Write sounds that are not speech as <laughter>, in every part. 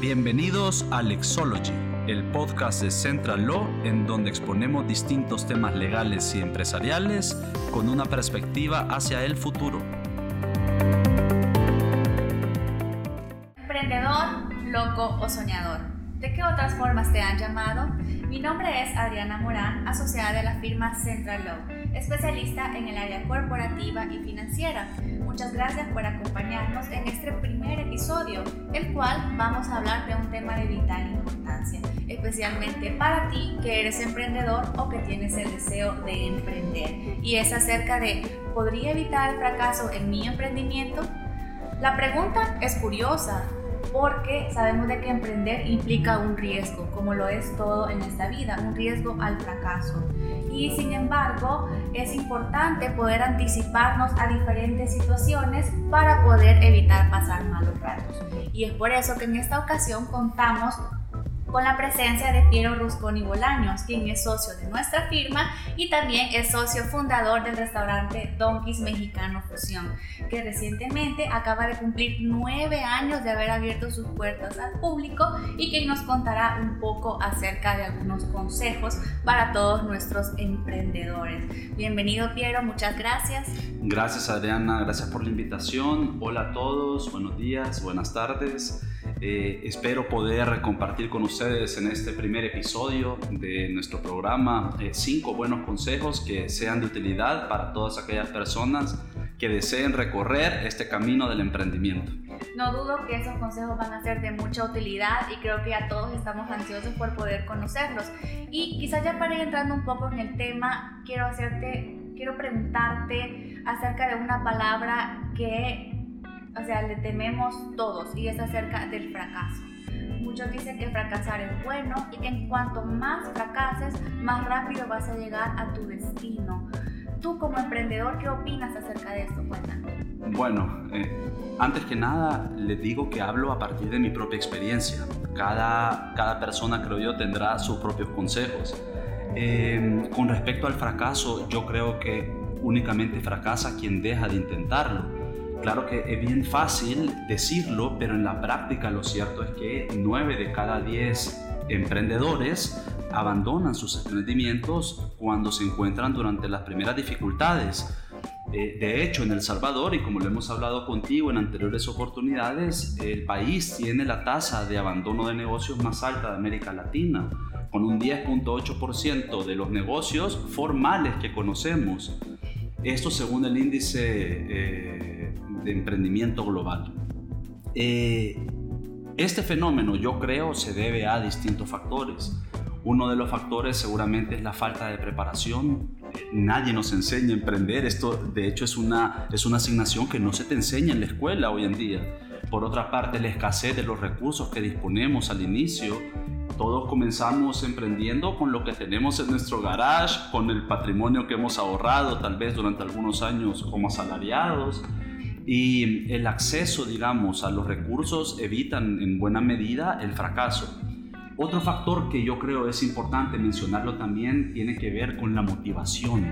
Bienvenidos a Lexology, el podcast de Central Law en donde exponemos distintos temas legales y empresariales con una perspectiva hacia el futuro. Emprendedor, loco o soñador. ¿De qué otras formas te han llamado? Mi nombre es Adriana Morán, asociada de la firma Central Law, especialista en el área corporativa y financiera. Muchas gracias por acompañarnos en este primer episodio, el cual vamos a hablar de un tema de vital importancia, especialmente para ti que eres emprendedor o que tienes el deseo de emprender. Y es acerca de, ¿podría evitar el fracaso en mi emprendimiento? La pregunta es curiosa, porque sabemos de que emprender implica un riesgo, como lo es todo en esta vida, un riesgo al fracaso. Y sin embargo, es importante poder anticiparnos a diferentes situaciones para poder evitar pasar malos ratos. Y es por eso que en esta ocasión contamos con la presencia de Piero Rusconi Bolaños, quien es socio de nuestra firma y también es socio fundador del restaurante Donkeys Mexicano Fusión, que recientemente acaba de cumplir nueve años de haber abierto sus puertas al público y quien nos contará un poco acerca de algunos consejos para todos nuestros emprendedores. Bienvenido Piero, muchas gracias. Gracias Adriana, gracias por la invitación. Hola a todos, buenos días, buenas tardes. Eh, espero poder compartir con ustedes en este primer episodio de nuestro programa eh, cinco buenos consejos que sean de utilidad para todas aquellas personas que deseen recorrer este camino del emprendimiento. No dudo que esos consejos van a ser de mucha utilidad y creo que a todos estamos ansiosos por poder conocerlos. Y quizás ya para ir entrando un poco en el tema, quiero hacerte, quiero preguntarte acerca de una palabra que o sea, le tememos todos y es acerca del fracaso. Muchos dicen que fracasar es bueno y que en cuanto más fracases, más rápido vas a llegar a tu destino. Tú como emprendedor, ¿qué opinas acerca de esto? Cuéntanos. Bueno, eh, antes que nada, les digo que hablo a partir de mi propia experiencia. Cada, cada persona, creo yo, tendrá sus propios consejos. Eh, con respecto al fracaso, yo creo que únicamente fracasa quien deja de intentarlo Claro que es bien fácil decirlo, pero en la práctica lo cierto es que 9 de cada 10 emprendedores abandonan sus emprendimientos cuando se encuentran durante las primeras dificultades. Eh, de hecho, en El Salvador, y como lo hemos hablado contigo en anteriores oportunidades, el país tiene la tasa de abandono de negocios más alta de América Latina, con un 10.8% de los negocios formales que conocemos. Esto según el índice eh, de emprendimiento global. Eh, este fenómeno yo creo se debe a distintos factores. Uno de los factores seguramente es la falta de preparación. Nadie nos enseña a emprender. Esto de hecho es una, es una asignación que no se te enseña en la escuela hoy en día. Por otra parte, la escasez de los recursos que disponemos al inicio todos comenzamos emprendiendo con lo que tenemos en nuestro garage, con el patrimonio que hemos ahorrado tal vez durante algunos años como asalariados. Y el acceso, digamos, a los recursos evitan en buena medida el fracaso. Otro factor que yo creo es importante mencionarlo también tiene que ver con la motivación.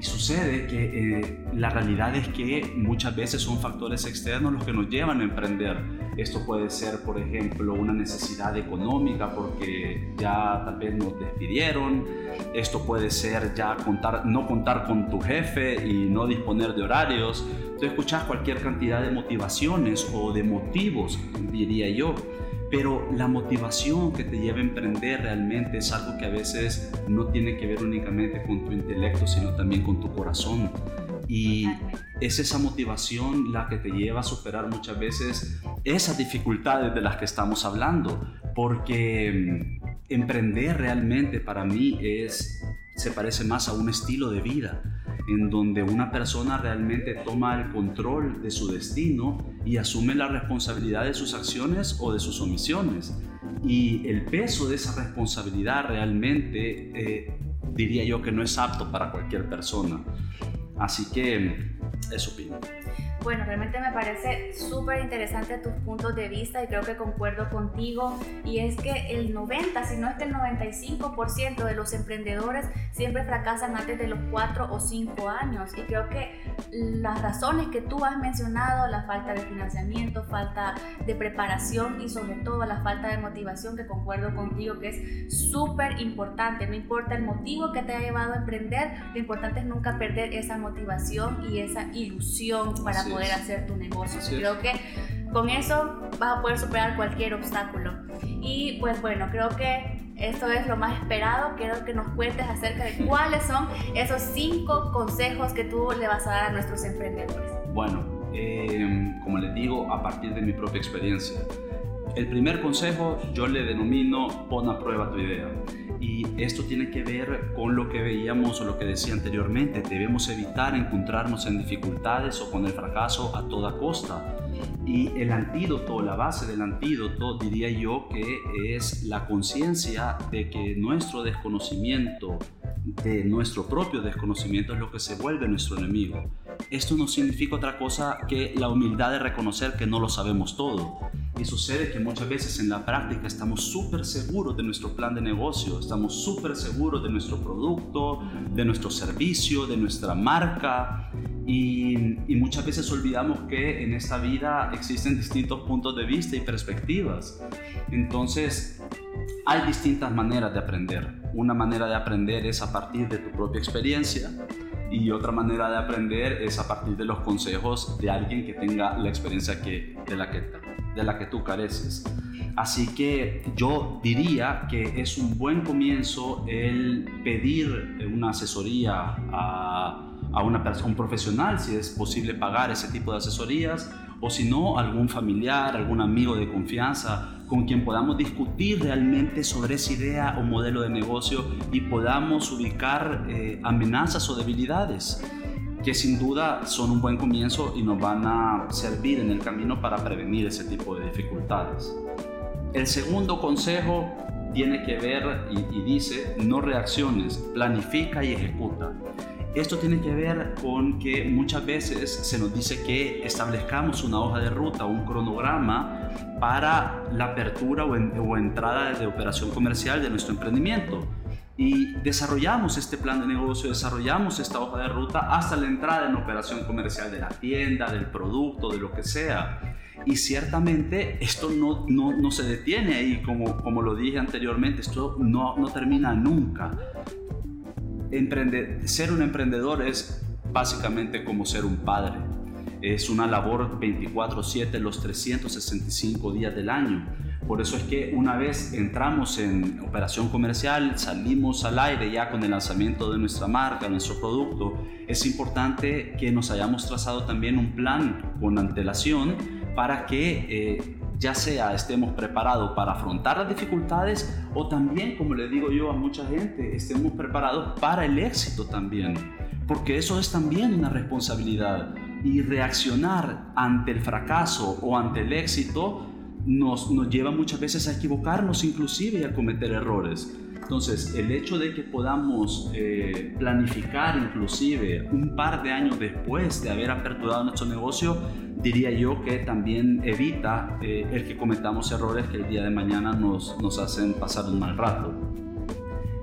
Y sucede que eh, la realidad es que muchas veces son factores externos los que nos llevan a emprender. Esto puede ser, por ejemplo, una necesidad económica porque ya tal vez nos despidieron. Esto puede ser ya contar, no contar con tu jefe y no disponer de horarios. Tú escuchas cualquier cantidad de motivaciones o de motivos, diría yo pero la motivación que te lleva a emprender realmente es algo que a veces no tiene que ver únicamente con tu intelecto, sino también con tu corazón. Y es esa motivación la que te lleva a superar muchas veces esas dificultades de las que estamos hablando, porque mm, emprender realmente para mí es se parece más a un estilo de vida en donde una persona realmente toma el control de su destino y asume la responsabilidad de sus acciones o de sus omisiones. Y el peso de esa responsabilidad realmente eh, diría yo que no es apto para cualquier persona. Así que eso opino. Bueno, realmente me parece súper interesante tus puntos de vista y creo que concuerdo contigo. Y es que el 90, si no es que el 95% de los emprendedores siempre fracasan antes de los 4 o 5 años. Y creo que las razones que tú has mencionado, la falta de financiamiento, falta de preparación y sobre todo la falta de motivación, que concuerdo contigo que es súper importante. No importa el motivo que te ha llevado a emprender, lo importante es nunca perder esa motivación y esa ilusión para poder hacer tu negocio. creo que con eso vas a poder superar cualquier obstáculo. Y pues bueno, creo que esto es lo más esperado. Quiero que nos cuentes acerca de <laughs> cuáles son esos cinco consejos que tú le vas a dar a nuestros emprendedores. Bueno, em, como les digo, a partir de mi propia experiencia. El primer consejo yo le denomino pon a prueba tu idea. Y esto tiene que ver con lo que veíamos o lo que decía anteriormente. Debemos evitar encontrarnos en dificultades o con el fracaso a toda costa. Y el antídoto, la base del antídoto, diría yo que es la conciencia de que nuestro desconocimiento, de nuestro propio desconocimiento, es lo que se vuelve nuestro enemigo. Esto no significa otra cosa que la humildad de reconocer que no lo sabemos todo y sucede que muchas veces en la práctica estamos súper seguros de nuestro plan de negocio, estamos súper seguros de nuestro producto, de nuestro servicio, de nuestra marca. Y, y, muchas veces olvidamos que en esta vida existen distintos puntos de vista y perspectivas. Entonces, hay distintas maneras de aprender. Una manera de aprender es a partir de tu propia experiencia y otra manera de aprender es a partir de los consejos de alguien que tenga la experiencia que, de la que de la que tú careces. Así que yo diría que es un buen comienzo el pedir una asesoría a, a una persona, un profesional, si es posible pagar ese tipo de asesorías, o si no, algún familiar, algún amigo de confianza con quien podamos discutir realmente sobre esa idea o modelo de negocio y podamos ubicar eh, amenazas o debilidades que sin duda son un buen comienzo y nos van a servir en el camino para prevenir ese tipo de dificultades. El segundo consejo tiene que ver y, dice, no reacciones, planifica y ejecuta. Esto tiene que ver con que muchas veces se nos dice que establezcamos una hoja de ruta, un cronograma para la apertura o, o entrada de operación comercial de nuestro emprendimiento y desarrollamos este plan de negocio, desarrollamos esta hoja de ruta hasta la entrada en operación comercial de la tienda, del producto, de lo que sea. Y ciertamente esto no, no, no se detiene ahí, como, como lo dije anteriormente, esto no, no termina nunca. Emprende, ser un emprendedor es básicamente como ser un padre. Es una labor 24/7 los 365 días del año por eso es que una vez entramos en operación comercial, salimos al aire ya con el lanzamiento de nuestra marca, nuestro producto, es importante que nos hayamos trazado también un plan con antelación para que eh, ya sea estemos preparados para afrontar las dificultades o también, como le digo yo a mucha gente, estemos preparados para el éxito también, porque eso es también una responsabilidad. Y reaccionar ante el fracaso o ante el éxito nos, lleva muchas veces a equivocarnos inclusive y a cometer errores. Entonces, el hecho de que podamos eh, planificar inclusive un par de años después de haber aperturado nuestro negocio, diría yo que también evita eh, el que cometamos errores que el día de mañana nos, nos hacen pasar un mal rato.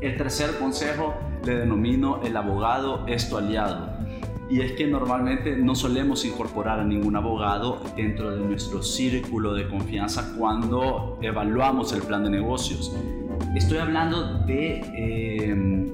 El tercer consejo le denomino el abogado es aliado y es que normalmente no solemos incorporar a ningún abogado dentro de nuestro círculo de confianza cuando evaluamos el plan de negocios. Estoy hablando de eh,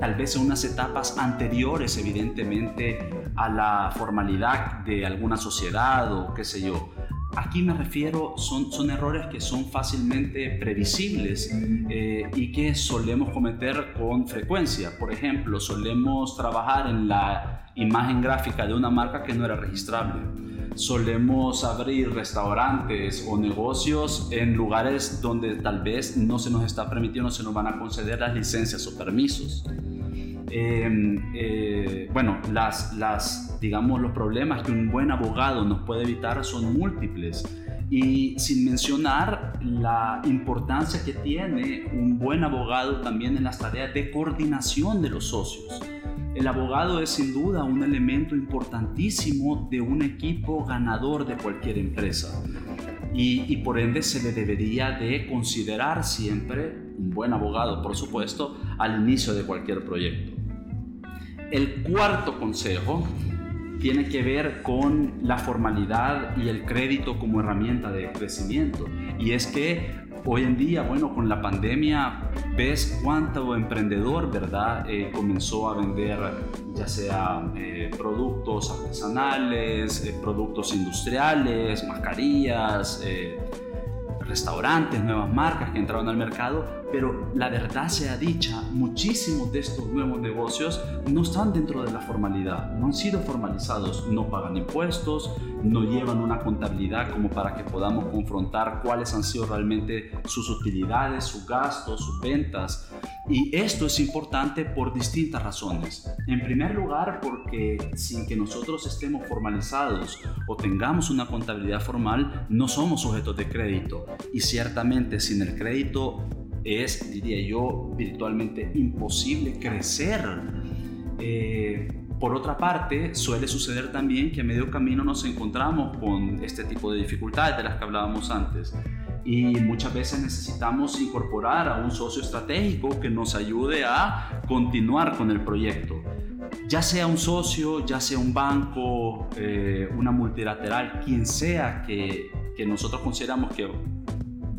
tal vez unas etapas anteriores, evidentemente, a la formalidad de alguna sociedad o qué sé yo. Aquí me refiero, son, son errores que son fácilmente previsibles eh, y que solemos cometer con frecuencia. Por ejemplo, solemos trabajar en la imagen gráfica de una marca que no era registrable. Solemos abrir restaurantes o negocios en lugares donde tal vez no se nos está permitiendo, no se nos van a conceder las licencias o permisos. Em, eh, bueno, las, las, digamos, los problemas que un buen abogado nos puede evitar son múltiples. Y sin mencionar la importancia que tiene un buen abogado también en las tareas de coordinación de los socios. El abogado es sin duda un elemento importantísimo de un equipo ganador de cualquier empresa. Y, y por ende se le debería de considerar siempre un buen abogado, por supuesto, al inicio de cualquier proyecto. El cuarto consejo tiene que ver con la formalidad y el crédito como herramienta de crecimiento. Y es que hoy en día, bueno, con la pandemia, ves cuánto emprendedor, ¿verdad? Eh, comenzó a vender ya sea eh, productos artesanales, eh, productos industriales, mascarillas, restaurantes, nuevas marcas que entraron al mercado, pero la verdad sea dicha, muchísimos de estos nuevos negocios no están dentro de la formalidad, no han sido formalizados, no pagan impuestos, no llevan una contabilidad como para que podamos confrontar cuáles han sido realmente sus utilidades, sus gastos, sus ventas. Y esto es importante por distintas razones. En primer lugar, porque sin que nosotros estemos formalizados o tengamos una contabilidad formal, no somos sujetos de crédito. Y ciertamente sin el crédito es, diría yo, virtualmente imposible crecer. Eh, por otra parte, suele suceder también que a medio camino nos encontramos con este tipo de dificultades de las que hablábamos antes y muchas veces necesitamos incorporar a un socio estratégico que nos ayude a continuar con el proyecto. Ya sea un socio, ya sea un banco, eh, una multilateral, quien sea que, que nosotros consideramos que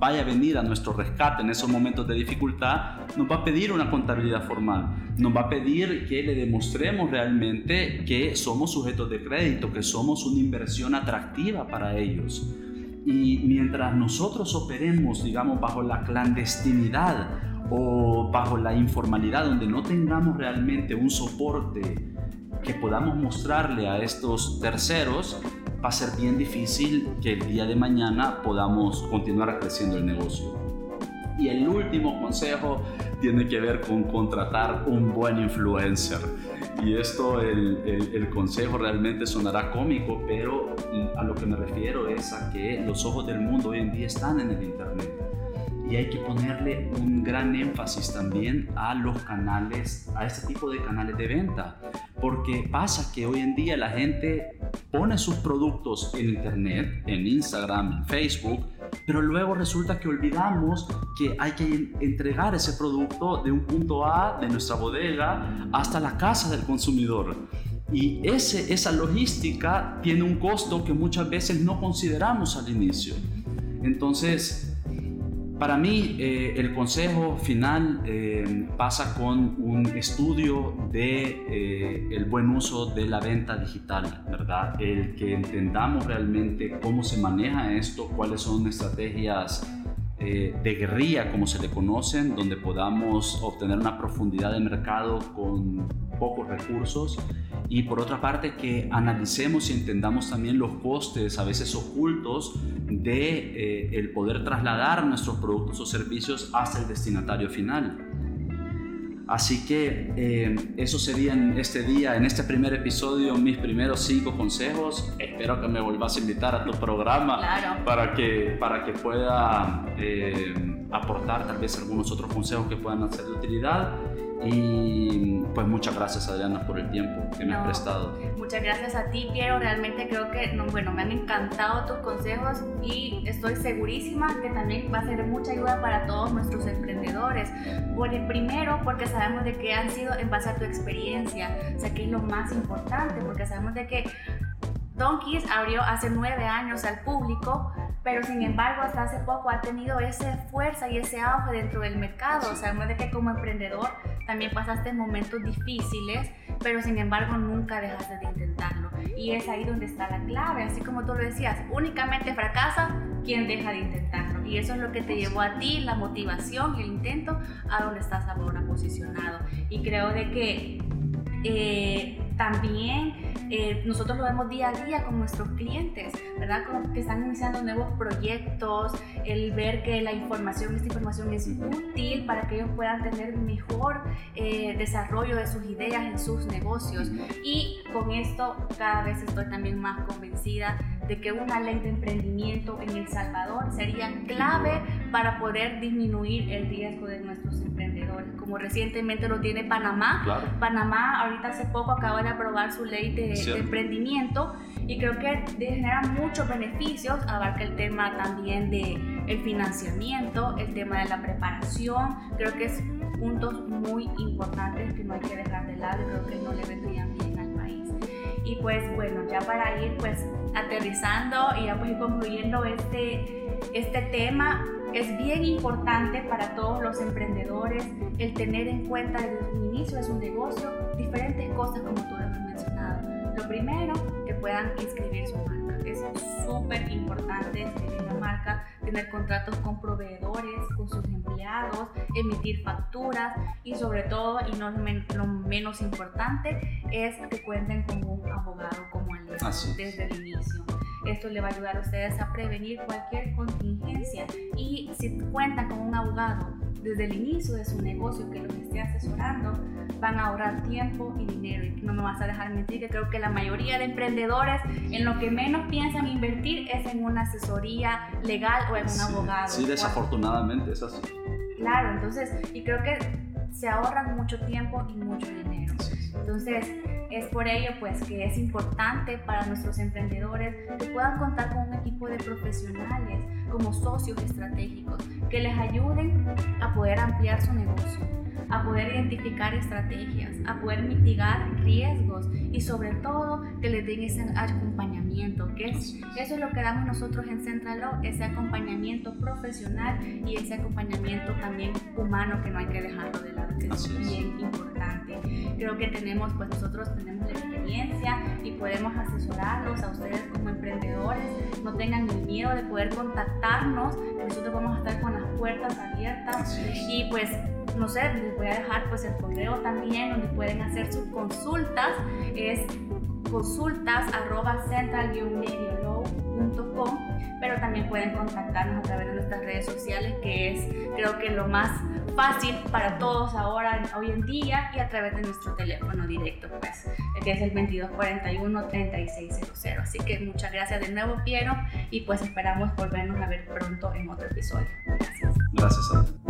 vaya a venir a nuestro rescate en esos momentos de dificultad, nos va a pedir una contabilidad formal, nos va a pedir que le demostremos realmente que somos sujetos de crédito, que somos una inversión atractiva para ellos. Y mientras nosotros operemos, digamos, bajo la clandestinidad o bajo la informalidad, donde no tengamos realmente un soporte que podamos mostrarle a estos terceros, va a ser bien difícil que el día de mañana podamos continuar creciendo el negocio. Y el último consejo tiene que ver con contratar un buen influencer. Y esto, el, el, consejo realmente sonará cómico, pero a lo que me refiero es a que los ojos del mundo hoy en día están en el Internet. Y hay que ponerle un gran énfasis también a los canales, a este tipo de canales de venta. Porque pasa que hoy en día la gente pone sus productos en internet, en Instagram, en Facebook, pero luego resulta que olvidamos que hay que entregar ese producto de un punto A de nuestra bodega hasta la casa del consumidor. Y ese, esa logística tiene un costo que muchas veces no consideramos al inicio. Entonces, para mí, eh, el consejo final eh, pasa con un estudio de eh, el buen uso de la venta digital, ¿verdad? El que entendamos realmente cómo se maneja esto, cuáles son estrategias de guerrilla, como se le conocen, donde podamos obtener una profundidad de mercado con pocos recursos y por otra parte que analicemos y entendamos también los costes a veces ocultos de eh, el poder trasladar nuestros productos o servicios hasta el destinatario final. Así que eh, eso serían este día, en este primer episodio, mis primeros cinco consejos. Espero que me vuelvas a invitar a tu programa para, que, para que pueda eh, aportar tal vez algunos otros consejos que puedan ser de utilidad. Y pues muchas gracias Adriana por el tiempo que me has prestado. Muchas gracias a ti Piero, realmente creo que no, bueno, me han encantado tus consejos y estoy segurísima que también va a ser mucha ayuda para todos nuestros emprendedores. Bueno, primero porque sabemos de que han sido en base a tu experiencia, o sea que es lo más importante porque sabemos de que Donkeys abrió hace nueve años al público, pero sin embargo hasta hace poco ha tenido esa fuerza y ese auge dentro del mercado. Sabemos de que como emprendedor también pasaste momentos difíciles, pero sin embargo nunca dejaste de intentarlo. Y es ahí donde está la clave, así como tú lo decías, únicamente fracasa quien deja de intentarlo. Y eso es lo que te llevó a ti, la motivación y el intento, a donde estás ahora posicionado. Y creo de que eh, también eh, nosotros lo vemos día a día con nuestros clientes, ¿verdad? Como que están iniciando nuevos proyectos, el ver que la información, esta información es útil para que ellos puedan tener mejor eh, desarrollo de sus ideas en sus negocios. Y con esto cada vez estoy también más convencida de que una ley de emprendimiento en El Salvador sería clave para poder disminuir el riesgo de nuestros emprendedores como recientemente lo tiene Panamá. Panamá ahorita hace poco acaba de aprobar su ley de, emprendimiento y creo que genera muchos beneficios, abarca el tema también de el financiamiento, el tema de la preparación, creo que es puntos muy importantes que no hay que dejar de lado y creo que no le vendrían bien al país. Y pues bueno, ya para ir pues aterrizando y ya pues concluyendo este, este tema, es bien importante para todos los emprendedores el tener en cuenta desde el inicio de su negocio diferentes cosas como tú lo has mencionado. Lo primero, que puedan inscribir su marca. Es súper importante escribir la marca, tener contratos con proveedores, con sus empleados, emitir facturas y sobre todo, y no lo menos importante, es que cuenten con un abogado como aliado desde el inicio. Esto le va a ayudar a ustedes a prevenir cualquier contingencia y si cuentan con un abogado desde el inicio de su negocio que los esté asesorando, van a ahorrar tiempo y dinero. Y no me vas a dejar mentir que creo que la mayoría de emprendedores en lo que menos piensan invertir es en una asesoría legal o en un abogado. Sí, desafortunadamente es así. Claro, entonces, y creo que se ahorran mucho tiempo y mucho dinero. Entonces, es por ello pues que es importante para nuestros emprendedores que puedan contar con un equipo de profesionales como socios estratégicos que les ayuden a poder ampliar su negocio, a poder identificar estrategias, a poder mitigar riesgos y sobre todo que les den ese acompañamiento, que es, eso es lo que damos nosotros en Central Law, ese acompañamiento profesional y ese acompañamiento también humano que no hay que dejarlo de que es bien importante. Creo que tenemos, pues nosotros tenemos la experiencia y podemos asesorarlos a ustedes como emprendedores. No tengan el miedo de poder contactarnos, nosotros vamos a estar con las puertas abiertas y pues no sé, les voy a dejar pues el correo también donde pueden hacer sus consultas. Es consultas arroba central pero también pueden contactarnos a través de nuestras redes sociales, que es creo que lo más fácil para todos ahora, hoy en día, y a través de nuestro teléfono directo, pues, que es el 2241-3600. Así que muchas gracias de nuevo, Piero, y pues esperamos volvernos a ver pronto en otro episodio. Gracias. Gracias a